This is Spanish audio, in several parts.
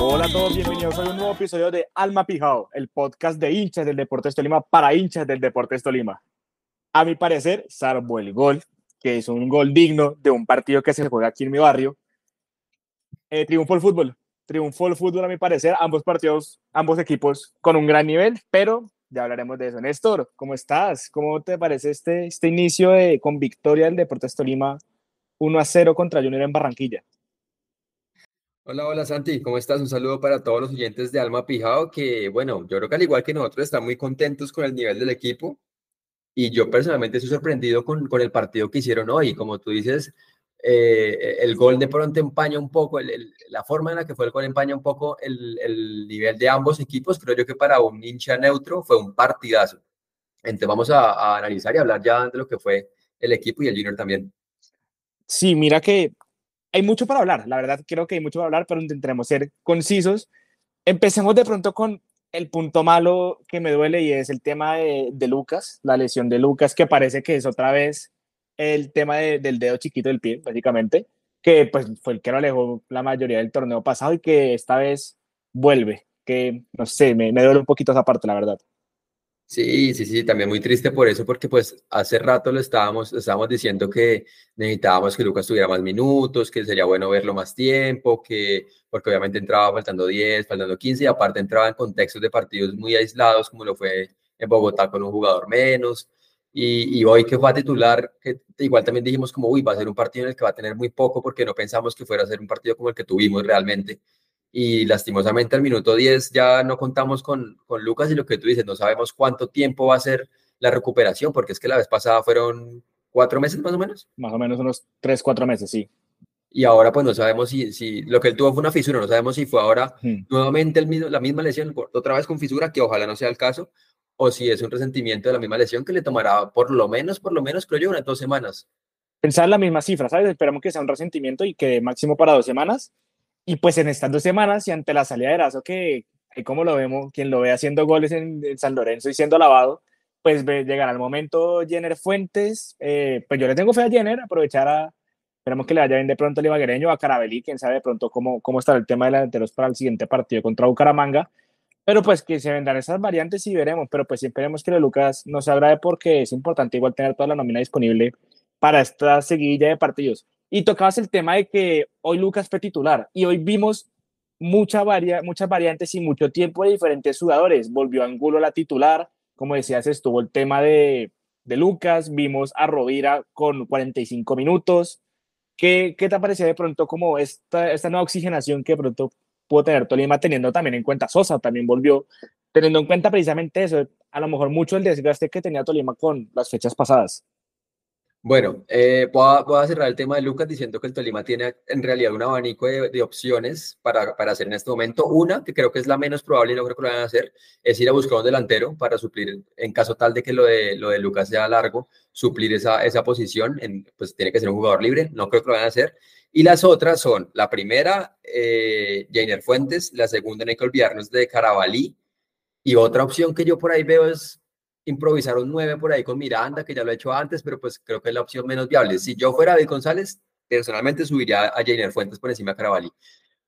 Hola a todos, bienvenidos a un nuevo episodio de Alma Pijao, el podcast de hinchas del Deportes Tolima para hinchas del Deportes Tolima. A mi parecer, salvo el gol, que es un gol digno de un partido que se juega aquí en mi barrio, eh, triunfó el fútbol. Triunfó el fútbol, a mi parecer, ambos partidos, ambos equipos con un gran nivel, pero ya hablaremos de eso. Néstor, ¿cómo estás? ¿Cómo te parece este, este inicio de, con victoria del Deportes Tolima 1 a 0 contra Junior en Barranquilla? Hola, hola Santi, ¿cómo estás? Un saludo para todos los oyentes de Alma Pijao, que bueno, yo creo que al igual que nosotros están muy contentos con el nivel del equipo y yo personalmente estoy sorprendido con, con el partido que hicieron hoy. Como tú dices, eh, el gol de pronto empaña un poco, la forma en la que fue el gol empaña un poco el, el, nivel de ambos equipos. Creo yo que para un hincha neutro fue un partidazo. Entonces vamos a, analizar y hablar ya de lo que fue el equipo y el Junior también. Sí, mira que hay mucho para hablar, la verdad creo que hay mucho para hablar, pero intentaremos ser concisos. Empecemos de pronto con el punto malo que me duele y es el tema de Lucas, la lesión de Lucas, que parece que es otra vez el tema de, del dedo chiquito del pie, básicamente, que pues fue el que lo alejó la mayoría del torneo pasado y que esta vez vuelve, que no sé, me, me duele un poquito esa parte, la verdad. Sí, sí, sí, también muy triste por eso, porque pues hace rato lo estábamos, estábamos diciendo que necesitábamos que Lucas tuviera más minutos, que sería bueno verlo más tiempo, que porque obviamente entraba faltando 10, faltando 15 y aparte entraba en contextos de partidos muy aislados, como lo fue en Bogotá con un jugador menos. Y, y hoy que fue a titular, que igual también dijimos como, uy, va a ser un partido en el que va a tener muy poco porque no pensamos que fuera a ser un partido como el que tuvimos realmente y lastimosamente al minuto 10 ya no contamos con, con Lucas y lo que tú dices, no sabemos cuánto tiempo va a ser la recuperación, porque es que la vez pasada fueron cuatro meses más o menos. Más o menos unos tres, cuatro meses, sí. Y ahora pues no sabemos si, si lo que él tuvo fue una fisura, no sabemos si fue ahora hmm. nuevamente el mismo, la misma lesión, otra vez con fisura, que ojalá no sea el caso, o si es un resentimiento de la misma lesión que le tomará por lo menos, por lo menos creo yo, unas dos semanas. Pensar la misma cifra, ¿sabes? Esperamos que sea un resentimiento y que máximo para dos semanas y pues en estas dos semanas y ante la salida de Erazo, que como lo vemos, quien lo ve haciendo goles en, San Lorenzo y siendo lavado, pues llegará el momento Jenner Fuentes, eh, pues yo le tengo fe a Jenner, aprovechar a, esperamos que le vaya bien de pronto al Ibaguereño, a Carabelí, quién sabe de pronto cómo, cómo estará el tema de delanteros para el siguiente partido contra Bucaramanga, pero pues que se vendrán esas variantes y veremos, pero pues esperemos que Lucas nos agrade porque es importante igual tener toda la nómina disponible para esta seguidilla de partidos. Y tocabas el tema de que hoy Lucas fue titular y hoy vimos mucha varia, muchas variantes y mucho tiempo de diferentes jugadores. Volvió Angulo la titular, como decías, estuvo el tema de, de Lucas, vimos a Rovira con 45 minutos. ¿Qué, ¿Qué, te parecía de pronto como esta, esta nueva oxigenación que de pronto pudo tener Tolima, teniendo también en cuenta Sosa, también volvió, teniendo en cuenta precisamente eso, a lo mejor mucho el desgaste que tenía Tolima con las fechas pasadas? Bueno, eh, voy, a, voy, a, cerrar el tema de Lucas diciendo que el Tolima tiene en realidad un abanico de, de, opciones para, para hacer en este momento. Una, que creo que es la menos probable y no creo que lo vayan a hacer, es ir a buscar un delantero para suplir, en caso tal de que lo de, lo de Lucas sea largo, suplir esa, esa posición, en, pues tiene que ser un jugador libre, no creo que lo vayan a hacer. Y las otras son, la primera, eh, Jainer Fuentes, la segunda, no hay que olvidarnos de Carabalí, y otra opción que yo por ahí veo es improvisar un 9 por ahí con Miranda, que ya lo he hecho antes, pero pues creo que es la opción menos viable. Si yo fuera David González, personalmente subiría a Jainer Fuentes por encima de Carabalí.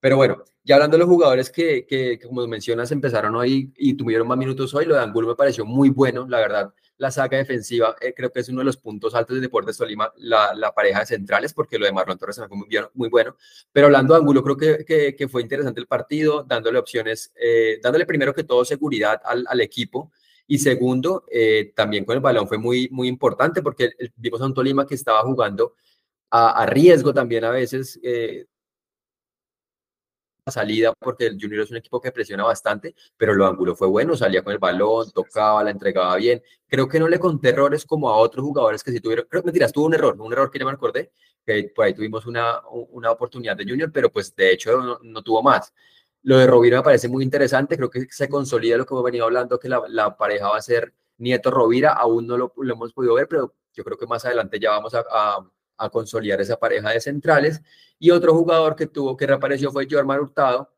Pero bueno, ya hablando de los jugadores que, que, que, como mencionas, empezaron hoy y tuvieron más minutos hoy, lo de Angulo me pareció muy bueno, la verdad. La saga defensiva eh, creo que es uno de los puntos altos de Deportes Tolima, la, la pareja de centrales, porque lo de Marlon Torres fue muy, bien, muy bueno. Pero hablando de Angulo, creo que, que, que fue interesante el partido, dándole opciones, eh, dándole primero que todo seguridad al, al equipo, y segundo, eh, también con el balón fue muy, muy importante porque vimos a un Tolima que estaba jugando a, a riesgo también a veces. Eh, salida porque el Junior es un equipo que presiona bastante, pero lo ángulo fue bueno, salía con el balón, tocaba, la entregaba bien. Creo que no le conté errores como a otros jugadores que sí tuvieron, creo que mentiras, tuvo un error, un error que ya me acordé, que por ahí tuvimos una, una oportunidad de Junior, pero pues de hecho no, no tuvo más. Lo de Rovira me parece muy interesante, creo que se consolida lo que hemos venido hablando, que la, la pareja va a ser Nieto Rovira, aún no lo, lo, hemos podido ver, pero yo creo que más adelante ya vamos a, a, a, consolidar esa pareja de centrales. Y otro jugador que tuvo, que reapareció fue Jorman Hurtado.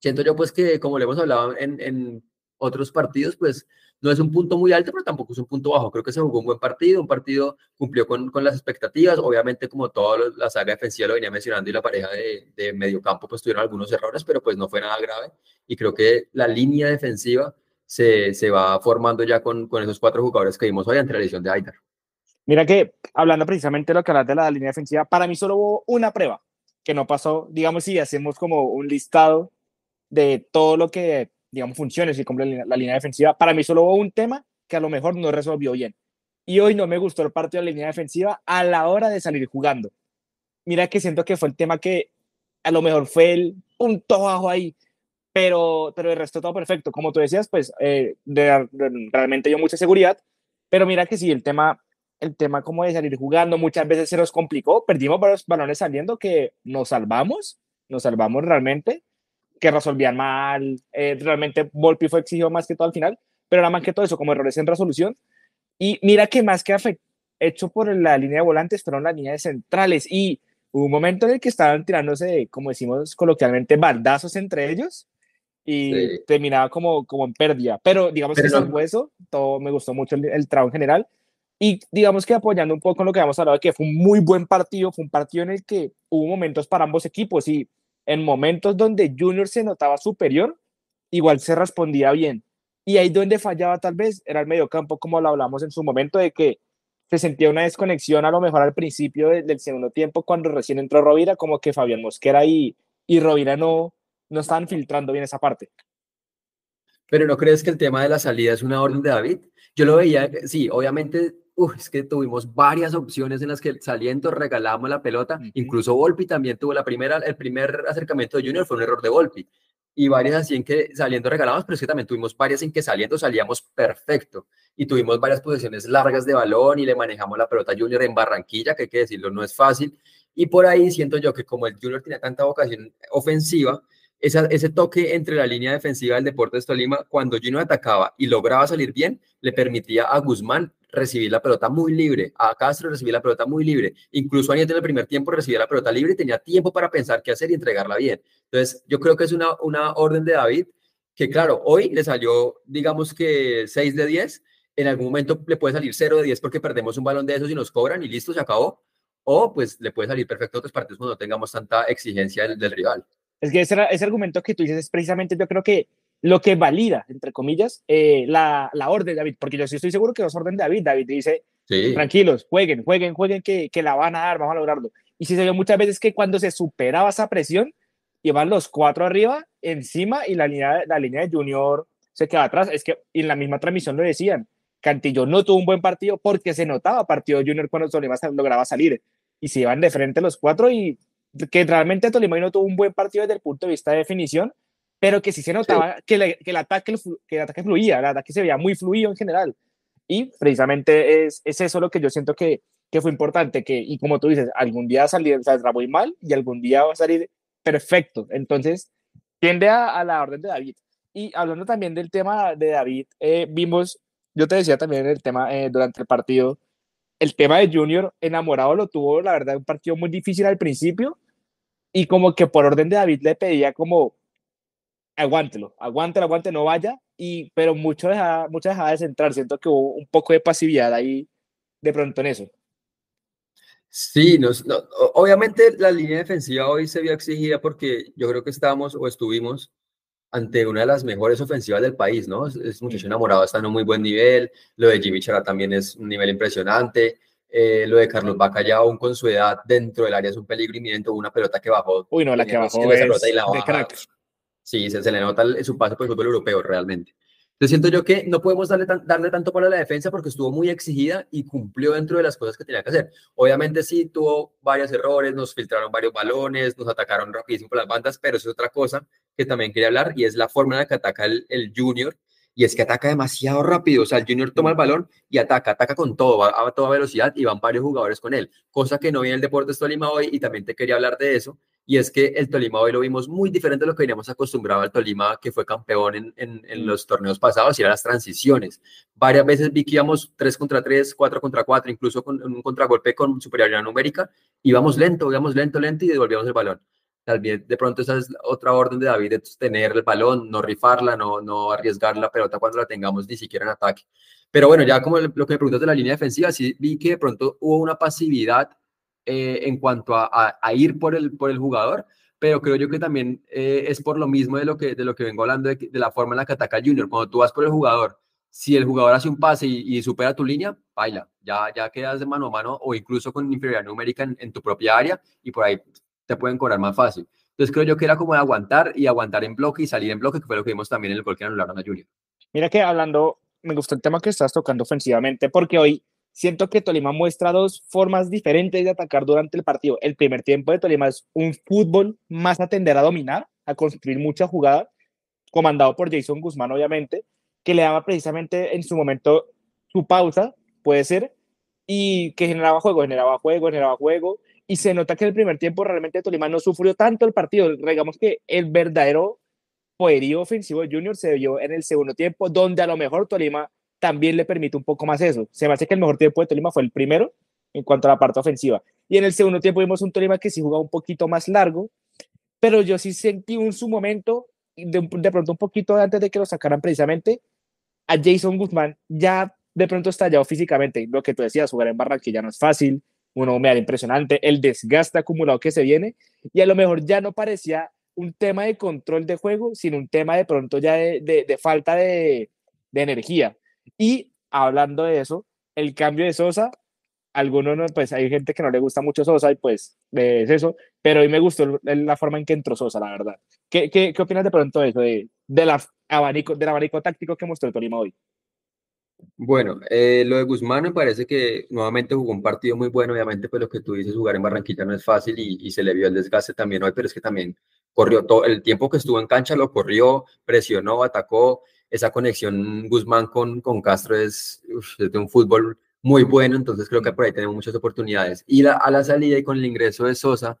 Siento yo pues que, como le hemos hablado en, otros partidos, pues no es un punto muy alto, pero tampoco es un punto bajo. Creo que se jugó un buen partido, un partido cumplió con, con las expectativas. Obviamente, como toda la saga defensiva lo venía mencionando y la pareja de, de medio campo, pues tuvieron algunos errores, pero pues no fue nada grave. Y creo que la línea defensiva se, se va formando ya con, con esos cuatro jugadores que vimos hoy ante la edición de Aidar. Mira que, hablando precisamente de lo que hablas de la línea defensiva, para mí solo hubo una prueba que no pasó. Digamos, si hacemos como un listado de todo lo que, digamos, funciona si cumple la línea defensiva, para mí solo hubo un tema que a lo mejor no resolvió bien. Y hoy no me gustó el partido de la línea defensiva a la hora de salir jugando. Mira que siento que fue el tema que a lo mejor fue el punto bajo ahí, pero, pero el resto todo perfecto. Como tú decías, pues eh, de, de, realmente dio mucha seguridad, pero mira que sí, el tema el tema como de salir jugando muchas veces se nos complicó, perdimos varios balones saliendo que nos salvamos, nos salvamos realmente, que resolvían mal, eh, realmente Volpi fue exigido más que todo al final, pero era más que todo eso, como errores en resolución. Y mira que más que hecho por la línea de volantes fueron las líneas centrales y hubo un momento en el que estaban tirándose, como decimos coloquialmente, baldazos entre ellos y sí. terminaba como, como en pérdida. Pero digamos pero que no. salvo eso, todo me gustó mucho el, el trabajo en general. Y digamos que apoyando un poco en lo que hemos hablado, que fue un muy buen partido, fue un partido en el que hubo momentos para ambos equipos y en momentos donde Junior se notaba superior, igual se respondía bien. Y ahí donde fallaba tal vez era el mediocampo, como lo hablamos en su momento, de que se sentía una desconexión a lo mejor al principio de, del segundo tiempo, cuando recién entró Rovira, como que Fabián Mosquera y, y Rovira no, no estaban filtrando bien esa parte. Pero ¿no crees que el tema de la salida es una orden de David? Yo lo veía, sí, obviamente Uf, es que tuvimos varias opciones en las que saliendo regalábamos la pelota, uh -huh. incluso Volpi también tuvo la primera, el primer acercamiento de Junior fue un error de Volpi, y varias así en que saliendo regalábamos, pero es que también tuvimos varias en que saliendo salíamos perfecto, y tuvimos varias posiciones largas de balón y le manejamos la pelota a Junior en Barranquilla, que hay que decirlo, no es fácil, y por ahí siento yo que como el Junior tiene tanta vocación ofensiva, ese toque entre la línea defensiva del Deportes Tolima, cuando Junior atacaba y lograba salir bien, le permitía a Guzmán recibir la pelota muy libre, a Castro recibir la pelota muy libre, incluso Anieta en el primer tiempo recibía la pelota libre y tenía tiempo para pensar qué hacer y entregarla bien. Entonces, yo creo que es una, una orden de David que, claro, hoy le salió, digamos que 6 de 10, en algún momento le puede salir 0 de 10 porque perdemos un balón de esos y nos cobran y listo, se acabó, o pues le puede salir perfecto a otros partidos cuando no tengamos tanta exigencia del rival. Es que ese, ese argumento que tú dices es precisamente, yo creo que lo que valida, entre comillas, eh, la, la, orden de David, porque yo sí estoy seguro que es orden de David. David dice, sí. tranquilos, jueguen, jueguen, jueguen, que, que, la van a dar, vamos a lograrlo. Y sí se vio muchas veces que cuando se superaba esa presión, iban los cuatro arriba, encima, y la línea, la línea de Junior se quedaba atrás. Es que en la misma transmisión lo decían, Cantillo no tuvo un buen partido porque se notaba partido Junior cuando Tolima lograba salir. Y se iban de frente los cuatro y que realmente Tolima no tuvo un buen partido desde el punto de vista de definición, pero que sí se notaba sí. que, le, que, el ataque, que el ataque fluía, el ataque se veía muy fluido en general. Y precisamente es, es eso lo que yo siento que, que fue importante, que, y como tú dices, algún día salir, saldrá muy mal y algún día va a salir perfecto. Entonces, tiende a, a la orden de David. Y hablando también del tema de David, eh, vimos, yo te decía también el tema eh, durante el partido, el tema de Junior enamorado lo tuvo, la verdad, un partido muy difícil al principio y como que por orden de David le pedía como aguántelo, aguántelo, aguante, no vaya, y, pero mucho dejaba, mucho dejaba de centrar, siento que hubo un poco de pasividad ahí de pronto en eso. Sí, obviamente la línea defensiva hoy se vio exigida porque yo creo que estábamos o estuvimos ante una de las mejores ofensivas del país, ¿no? Es, es muchacho enamorado, está en un muy buen nivel, lo de Jimmy Chara también es un nivel impresionante, eh, lo de Carlos Bacallao, aún con su edad dentro del área es un peligro inminente, una pelota que bajó. Uy, no, la que bajó es y la de crack. Sí, se, se, le nota el, su paso por el fútbol europeo realmente. Entonces siento yo que no podemos darle, tan, darle tanto para la defensa porque estuvo muy exigida y cumplió dentro de las cosas que tenía que hacer. Obviamente sí tuvo varios errores, nos filtraron varios balones, nos atacaron rapidísimo por las bandas, pero eso es otra cosa que también quería hablar y es la forma en la que ataca el, el Junior y es que ataca demasiado rápido, o sea, el Junior toma el balón y ataca, ataca con todo, va a toda velocidad y van varios jugadores con él, cosa que no viene el Deportes Tolima hoy y también te quería hablar de eso, y es que el Tolima hoy lo vimos muy diferente a lo que veníamos acostumbrado al Tolima que fue campeón en, en, en los torneos pasados y eran las transiciones. Varias veces vi que íbamos 3 contra 3, 4 contra 4, incluso con un contragolpe con superioridad numérica, íbamos lento, íbamos lento, lento y devolvíamos el balón. Tal vez de pronto esa es otra orden de David, de tener el balón, no rifarla, no, no arriesgar la pelota cuando la tengamos ni siquiera en ataque. Pero bueno, ya como lo que me preguntas de la línea defensiva, sí vi que de pronto hubo una pasividad eh, en cuanto a, a, ir por el, por el jugador, pero creo yo que también eh, es por lo mismo de lo que, de lo que vengo hablando, de, de, la forma en la que ataca Junior. Cuando tú vas por el jugador, si el jugador hace un pase y, y supera tu línea, baila, ya, ya quedas de mano a mano o incluso con inferioridad numérica en, en tu propia área y por ahí te pueden cobrar más fácil. Entonces creo yo que era como de aguantar y aguantar en bloque y salir en bloque, que fue lo que vimos también en el gol que anularon a Junior. Mira que hablando, me gustó el tema que estás tocando ofensivamente, porque hoy siento que Tolima muestra dos formas diferentes de atacar durante el partido. El primer tiempo de Tolima es un fútbol más a tender a dominar, a construir mucha jugada, comandado por Jason Guzmán, obviamente, que le daba precisamente en su momento su pausa, puede ser, y que generaba juego, generaba juego, generaba juego, y se nota que el primer tiempo realmente Tolima no sufrió tanto el partido. Digamos que el verdadero poderío ofensivo de Junior se vio en el segundo tiempo, donde a lo mejor Tolima también le permite un poco más eso. Se me hace que el mejor tiempo de Tolima fue el primero en cuanto a la parte ofensiva. Y en el segundo tiempo vimos un Tolima que sí jugaba un poquito más largo, pero yo sí sentí en su momento, de, de pronto un poquito antes de que lo sacaran precisamente, a Jason Guzmán ya de pronto estallado físicamente. Lo que tú decías, jugar en Barranquilla no es fácil, una humedad impresionante, el desgaste acumulado que se viene, y a lo mejor ya no parecía un tema de control de juego, sino un tema de pronto ya de, de, de falta de, de, energía. Y hablando de eso, el cambio de Sosa, algunos no, pues hay gente que no le gusta mucho Sosa y pues es eso, pero a mí me gustó la forma en que entró Sosa, la verdad. ¿Qué, qué, qué opinas de pronto de eso, de, de la abanico, del abanico táctico que mostró Tolima hoy? Bueno, eh, lo de Guzmán me parece que nuevamente jugó un partido muy bueno, obviamente pues lo que tú dices, jugar en Barranquilla no es fácil y, se le vio el desgaste también hoy, pero es que también corrió todo, el tiempo que estuvo en cancha lo corrió, presionó, atacó, esa conexión Guzmán con, con Castro es, es de un fútbol muy bueno, entonces creo que por ahí tenemos muchas oportunidades. Y a la salida y con el ingreso de Sosa,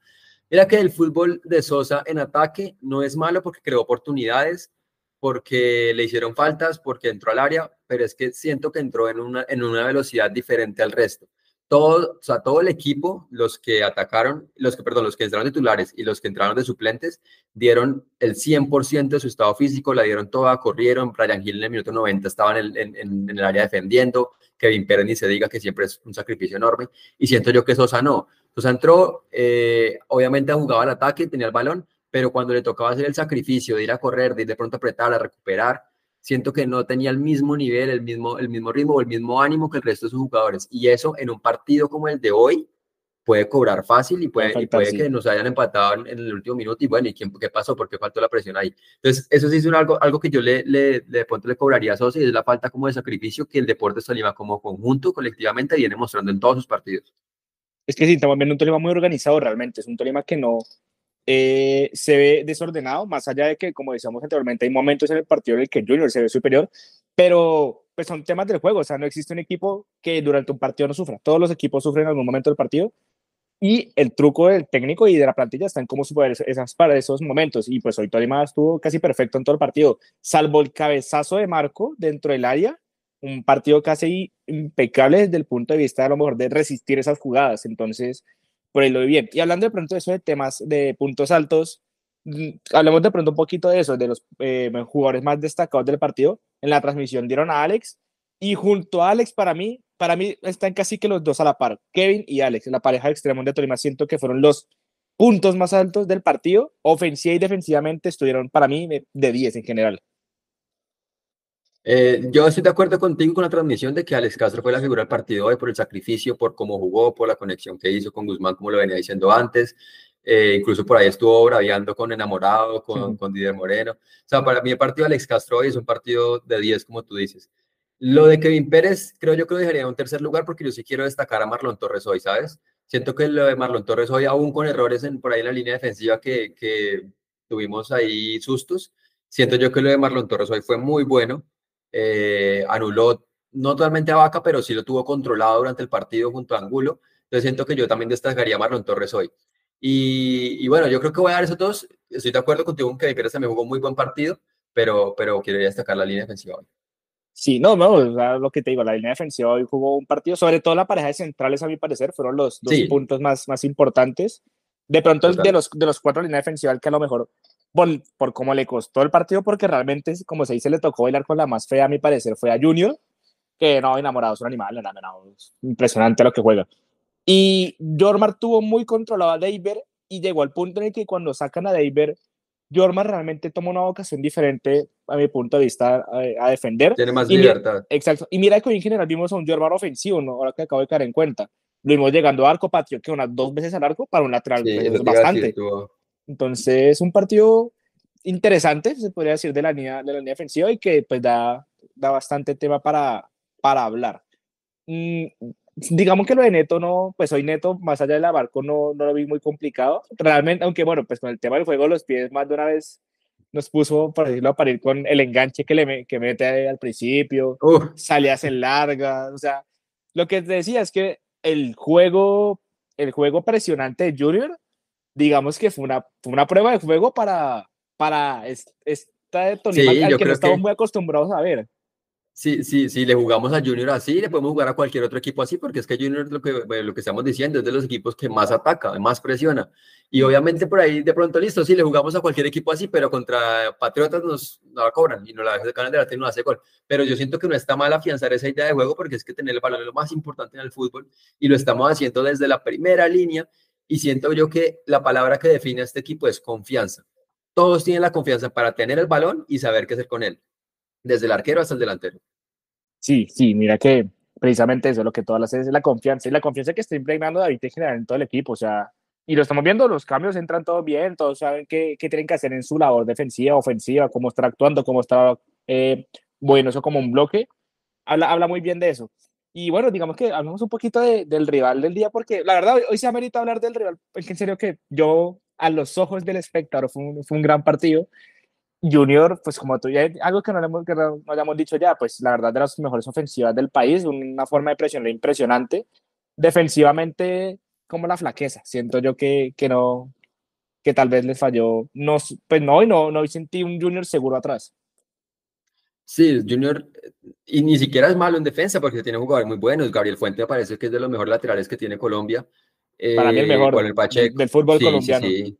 mira que el fútbol de Sosa en ataque no es malo porque creó oportunidades, porque le hicieron faltas, porque entró al área, pero es que siento que entró en una, en una velocidad diferente al resto. Todo, o sea, todo el equipo, los que atacaron, los que, perdón, los que entraron titulares y los que entraron de suplentes, dieron el 100% de su estado físico, la dieron toda, corrieron, Brian Hill en el minuto 90 estaba en el, en, el área defendiendo, Kevin Pérez ni se diga que siempre es un sacrificio enorme, y siento yo que Sosa no. Sosa entró, eh, obviamente jugaba al ataque, tenía el balón, pero cuando le tocaba hacer el sacrificio de ir a correr, de ir de pronto a apretar, a recuperar, siento que no tenía el mismo nivel, el mismo, el mismo ritmo o el mismo ánimo que el resto de sus jugadores. Y eso en un partido como el de hoy puede cobrar fácil y puede, y puede que nos hayan empatado en, en, el último minuto y bueno, ¿y quién, qué pasó? ¿Por qué faltó la presión ahí? Entonces, eso sí es un algo, algo que yo le, le, le, pronto le cobraría a Sosa y es la falta como de sacrificio que el Deportes Tolima como conjunto, colectivamente, viene mostrando en todos sus partidos. Es que sí, estamos viendo un Tolima muy organizado realmente, es un Tolima que no, eh, se ve desordenado, más allá de que, como decíamos anteriormente, hay momentos en el partido en el que Junior se ve superior, pero pues son temas del juego, o sea, no existe un equipo que durante un partido no sufra, todos los equipos sufren en algún momento del partido y el truco del técnico y de la plantilla está en cómo superar esas, para esos momentos. Y pues hoy Tolima estuvo casi perfecto en todo el partido, salvo el cabezazo de Marco dentro del área, un partido casi impecable desde el punto de vista a lo mejor de resistir esas jugadas, entonces por ahí lo vi bien. Y hablando de pronto de eso de temas de puntos altos, hablemos de pronto un poquito de eso, de los eh, jugadores más destacados del partido. En la transmisión dieron a Alex y junto a Alex para mí, para mí están casi que los dos a la par, Kevin y Alex, la pareja de extremo de Tolima, siento que fueron los puntos más altos del partido, ofensiva y defensivamente estuvieron para mí de 10 en general. Eh, yo estoy de acuerdo contigo con la transmisión de que Alex Castro fue la figura del partido hoy por el sacrificio, por cómo jugó, por la conexión que hizo con Guzmán, como lo venía diciendo antes. Eh, incluso por ahí estuvo braviando con Enamorado, con, sí. con Didier Moreno. O sea, para mí el partido de Alex Castro hoy es un partido de 10, como tú dices. Lo de Kevin Pérez, creo yo que lo dejaría en un tercer lugar porque yo sí quiero destacar a Marlon Torres hoy, ¿sabes? Siento que lo de Marlon Torres hoy, aún con errores en, por ahí en la línea defensiva que, que tuvimos ahí sustos, siento yo que lo de Marlon Torres hoy fue muy bueno eh, anuló no totalmente a Vaca, pero sí lo tuvo controlado durante el partido junto a Angulo. Entonces siento que yo también destacaría a Marlon Torres hoy. Y, y, bueno, yo creo que voy a dar esos dos. Estoy de acuerdo contigo en que Pérez también jugó muy buen partido, pero, pero quiero destacar la línea defensiva hoy. Sí, no, no, lo que te digo, la línea defensiva hoy jugó un partido, sobre todo la pareja de centrales, a mi parecer, fueron los dos sí. puntos más, más importantes De pronto, Total. de los, de los cuatro líneas defensivas, que a lo mejor, por, por cómo le costó el partido, porque realmente, como se dice, le tocó bailar con la más fea, a mi parecer, fue a Junior, que no, enamorado, es un animal, enamorado, es impresionante lo que juega. Y Jormar tuvo muy controlado a Deiber y llegó al punto en el que cuando sacan a Deiber, Jormar realmente toma una vocación diferente, a mi punto de vista, a, a defender. Tiene más Y mira- libertad. Exacto. Y mira que hoy en general vimos a un Jormar ofensivo, ¿no? ahora que acabo de caer en cuenta. Lo vimos llegando a arco patio, que unas dos veces al arco para un lateral, Sí, pues, es decir, bastante. Entonces, un partido interesante, se podría decir, de la línea, de la línea defensiva y que pues da, da bastante tema para, para hablar. Mm, digamos que lo de Neto no, pues hoy Neto, más allá del abarco, no, no lo vi muy complicado. Realmente, aunque bueno, pues con el tema del juego los pies, más de una vez nos puso, por decirlo, a parir con el enganche que le que mete al principio, Uf, salidas en largas, o sea, lo que te decía es que el juego, el juego presionante de Junior, digamos que fue una, fue una prueba de juego para, para es- esta de Tolima Sí, al yo que no estamos que- muy acostumbrados a ver. Sí, sí, sí, le jugamos a Junior así, le podemos jugar a cualquier otro equipo así, porque es que Junior, lo que, lo que estamos diciendo, es de los equipos que más ataca, más presiona. Y obviamente por ahí de pronto, listo, sí, le jugamos a cualquier equipo así, pero contra Patriotas nos, nos la cobran y nos la de delante y nos hace gol. Pero yo siento que no está mal afianzar esa idea de juego, porque es que tener el balón es lo más importante en el fútbol y lo estamos haciendo desde la primera línea. Y siento yo que la palabra que define a este equipo es confianza. Todos tienen la confianza para tener el balón y saber qué hacer con él, desde el arquero hasta el delantero. Sí, sí, mira que precisamente eso es lo que todas las veces es la confianza y la confianza que está impregnando David en general en todo el equipo, o sea, y lo estamos viendo, los cambios entran todos bien, todos saben qué, qué tienen que hacer en su labor defensiva, ofensiva, cómo está actuando, cómo está eh, bueno, eso como un bloque, habla, habla muy bien de eso. Y bueno, digamos que hablamos un poquito de- del rival del día, porque la verdad hoy, se amerita hablar del rival, porque en serio que yo, a los ojos del espectador, fue un, fue un gran partido. Junior, pues como tú ya, algo que no, le hemos, que no hayamos dicho ya, pues la verdad de las mejores ofensivas del país, una forma de presionar impresionante. Defensivamente, como la flaqueza, siento yo que, que no, que tal vez les falló, no, pues no, y no, no sentí un Junior seguro atrás. Sí, Junior, eh, y ni siquiera es malo en defensa porque tiene jugadores muy buenos. Gabriel Fuente me parece que es de los mejores laterales que tiene Colombia. Para mí el mejor con el Pacheco. del fútbol Sí, sí, colombiano. Sí,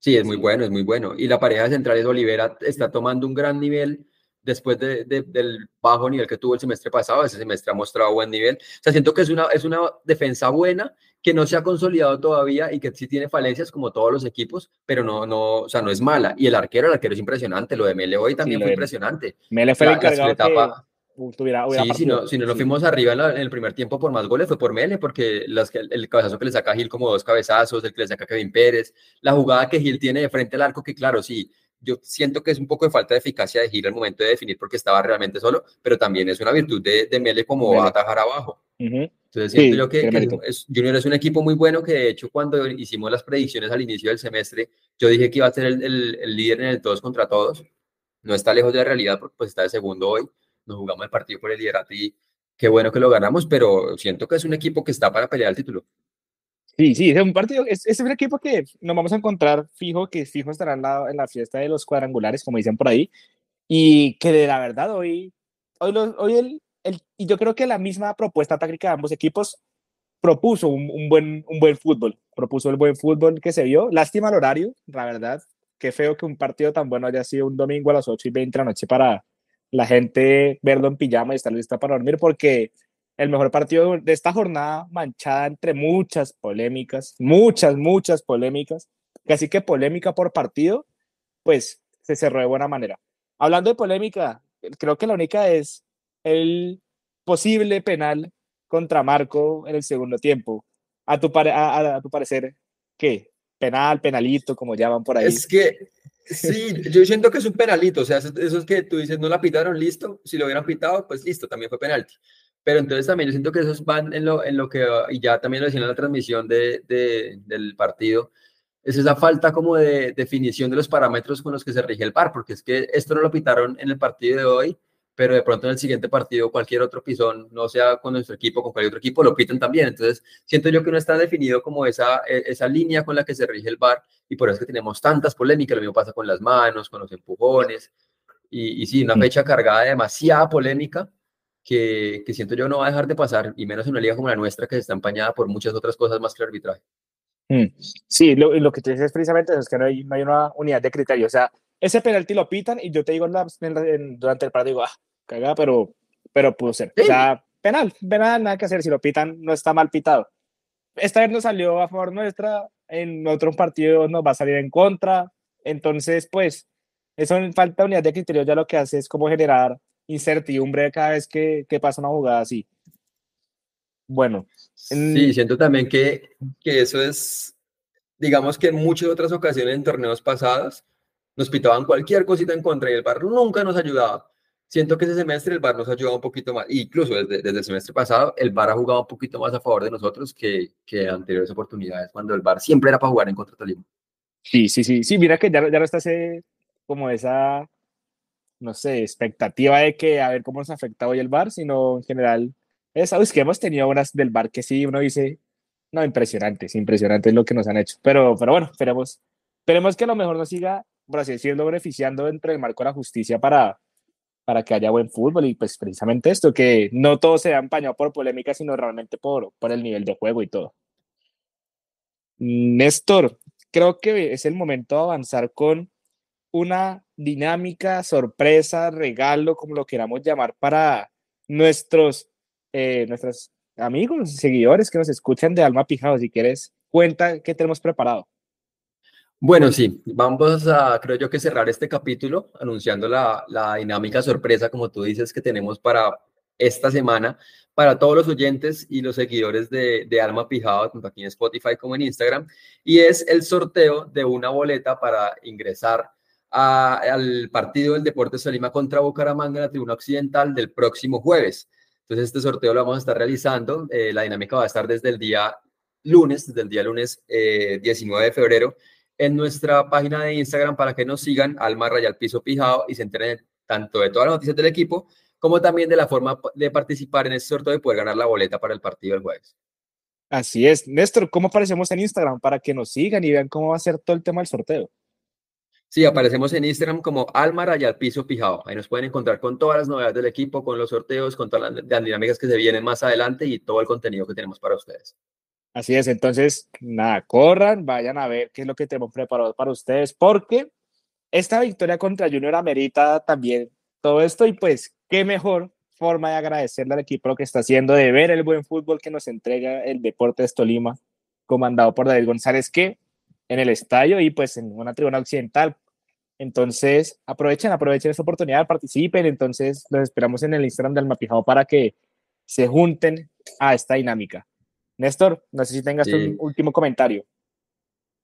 Sí, es muy bueno, es muy bueno. Y la pareja de centrales Olivera está tomando un gran nivel después de- de- del bajo nivel que tuvo el semestre pasado. Ese semestre ha mostrado buen nivel. O sea, siento que es una, es una defensa buena que no se ha consolidado todavía y que sí tiene falencias como todos los equipos, pero no, no, o sea, no es mala. Y el arquero, el arquero es impresionante. Lo de Mele hoy también lo fue impresionante. Mele fue el La- la encargado tuviera, Sí, si no, si no nos Sí. fuimos arriba en, la- en el primer tiempo por más goles fue por Mele, porque las que- el cabezazo que le saca Gil como dos cabezazos, el que le saca Kevin Pérez, la jugada que Gil tiene de frente al arco, que claro, sí, yo siento que es un poco de falta de eficacia de Gil al momento de definir porque estaba realmente solo, pero también es una virtud de, de Mele como Mele. atajar abajo. Ujú. Entonces Sí, siento yo que, que es- Junior es un equipo muy bueno que de hecho cuando hicimos las predicciones al inicio del semestre, yo dije que iba a ser el, el- el líder en el todos contra todos. No está lejos de la realidad porque pues está de segundo hoy. Nos jugamos el partido por el liderato y qué bueno que lo ganamos, pero siento que es un equipo que está para pelear el título. Sí, sí, es un partido, es, es equipo que nos vamos a encontrar fijo, que fijo estará en la, fiesta de los cuadrangulares, como dicen por ahí, y que de la verdad hoy, hoy, hoy el, el- y yo creo que la misma propuesta táctica de ambos equipos propuso un, un buen, un buen fútbol, propuso el buen fútbol que se vio, lástima el horario, la verdad, qué feo que un partido tan bueno haya sido un domingo a las 8 y 20 de la noche para la gente verlo en pijama y estar lista para dormir, porque el mejor partido de esta jornada manchada entre muchas polémicas, muchas, muchas polémicas, casi que polémica por partido, pues se cerró de buena manera. Hablando de polémica, creo que la única es el posible penal contra Marco en el segundo tiempo. A tu, a, a- tu parecer, ¿qué? Penal, penalito, como llaman por ahí. Es que sí, yo siento que es un penalito, o sea, eso es que tú dices, no la pitaron, listo, si lo hubieran pitado, pues listo, también fue penalti. Pero entonces también yo siento que esos van en lo, en lo que, y ya también lo decían en la transmisión de, de- del partido, es esa falta como de definición de los parámetros con los que se rige el VAR, porque es que esto no lo pitaron en el partido de hoy, pero de pronto en el siguiente partido cualquier otro pisón, no sea con nuestro equipo, con cualquier otro equipo, lo pitan también. Entonces siento yo que no está definido como esa, e- esa línea con la que se rige el VAR y por eso es que tenemos tantas polémicas, lo mismo pasa con las manos, con los empujones, y, y sí, una Mm. fecha cargada de demasiada polémica que, que siento yo no va a dejar de pasar, y menos en una liga como la nuestra que está empañada por muchas otras cosas más que el arbitraje. Mm, Sí, lo, lo que tú dices precisamente es que no hay, no hay una unidad de criterio. O sea, ese penalti lo pitan y yo te digo en la- en durante el partido, digo, ah, cagada, pero, pero pudo ser. O Sí. sea, penal, penal, nada que hacer. Si lo pitan, no está mal pitado. Esta vez nos salió a favor nuestra, en otro partido nos va a salir en contra. Entonces, pues, eso en falta de unidad de criterio ya lo que hace es como generar incertidumbre cada vez que, que pasa una jugada así. Bueno, En- Sí, siento también que, que eso es, digamos que en muchas otras ocasiones en torneos pasados nos pitaban cualquier cosita en contra y el VAR nunca nos ayudaba. Siento que ese semestre el VAR nos ha ayudado un poquito más, incluso desde, desde el semestre pasado, el VAR ha jugado un poquito más a favor de nosotros que, que anteriores oportunidades, cuando el VAR siempre era para jugar en contra de Tolima. Sí, sí, sí, sí, mira que ya, ya no está ese, como esa, no sé, expectativa de que a ver cómo nos afecta hoy el bar, sino en general, es, sabes que hemos tenido unas del bar que sí, uno dice, no, impresionantes, impresionante es lo que nos han hecho, pero, pero bueno, esperemos, esperemos que a lo mejor nos siga, por así decirlo, beneficiando dentro del marco de la justicia para, para que haya buen fútbol y pues precisamente esto, que no todo se empañado por polémica, sino realmente por, por el nivel de juego y todo. Néstor, creo que es el momento de avanzar con una dinámica, sorpresa, regalo, como lo queramos llamar, para nuestros, eh, nuestros amigos, seguidores que nos escuchan de Alma Pijado. Si quieres, cuenta qué tenemos preparado. Bueno, sí, vamos a, creo yo que cerrar este capítulo anunciando la, la dinámica sorpresa, como tú dices, que tenemos para esta semana, para todos los oyentes y los seguidores de, de Alma Pijado, tanto aquí en Spotify como en Instagram, y es el sorteo de una boleta para ingresar al partido del Deportes Tolima contra Bucaramanga en la tribuna occidental del próximo jueves. Entonces, este sorteo lo vamos a estar realizando. eh, la dinámica va a estar desde el día lunes, desde el día lunes eh, 19 de febrero, en nuestra página de Instagram para que nos sigan, Alma Rayal Piso Pijado, y se enteren tanto de todas las noticias del equipo, como también de la forma de participar en este sorteo y poder ganar la boleta para el partido del jueves. Así es. Néstor, ¿cómo aparecemos en Instagram? Para que nos sigan y vean cómo va a ser todo el tema del sorteo. Sí, aparecemos en Instagram como Alma Rayal Piso Pijado. Ahí nos pueden encontrar con todas las novedades del equipo, con los sorteos, con todas las dinámicas que se vienen más adelante y todo el contenido que tenemos para ustedes. Así es, entonces, nada, corran, vayan a ver qué es lo que tenemos preparado para ustedes, porque esta victoria contra Junior amerita también todo esto y pues qué mejor forma de agradecerle al equipo lo que está haciendo, de ver el buen fútbol que nos entrega el Deportes Tolima, comandado por David González, que en el estadio y pues en una tribuna occidental. Entonces, aprovechen, aprovechen esta oportunidad, participen. Entonces, los esperamos en el Instagram del Mapijado para que se junten a esta dinámica. Néstor, no sé si tengas Sí. un último comentario.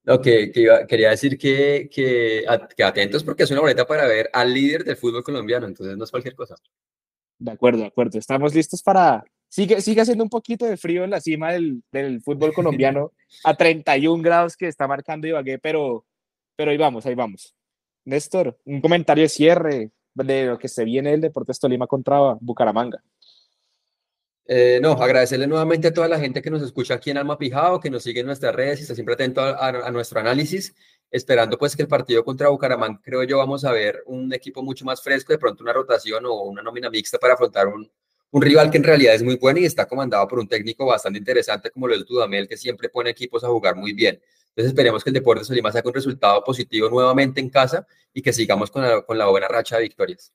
Lo que, que iba- quería decir que, que, que atentos porque es una boleta para ver al líder del fútbol colombiano, entonces no es cualquier cosa. De acuerdo, de acuerdo. Estamos listos para... Sigue, sigue haciendo un poquito de frío en la cima del, del fútbol colombiano a 31 grados que está marcando Ibagué, pero, pero ahí vamos, ahí vamos. Néstor, un comentario de cierre de lo que se viene el Deportes Tolima contra Bucaramanga. Eh, no, agradecerle nuevamente a toda la gente que nos escucha aquí en Alma Pijao, que nos sigue en nuestras redes y está siempre atento a nuestro análisis, esperando pues que el partido contra Bucaramanga, creo yo, vamos a ver un equipo mucho más fresco, de pronto una rotación o una nómina mixta para afrontar un, un rival que en realidad es muy bueno y está comandado por un técnico bastante interesante como lo es Dudamel, que siempre pone equipos a jugar muy bien. Entonces esperemos que el Deportes Tolima saque un resultado positivo nuevamente en casa y que sigamos con la, con la buena racha de victorias.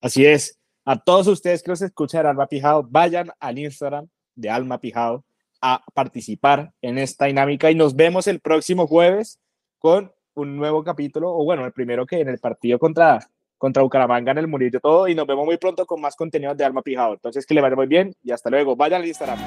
Así es. A todos ustedes que nos escuchan Alma Pijao, vayan al Instagram de Alma Pijao a participar en esta dinámica y nos vemos el próximo jueves con un nuevo capítulo, o bueno, el primero que en el partido contra, contra Bucaramanga en el Murillo todo, y nos vemos muy pronto con más contenido de Alma Pijao. Entonces, que le vaya muy bien y hasta luego. Vayan al Instagram.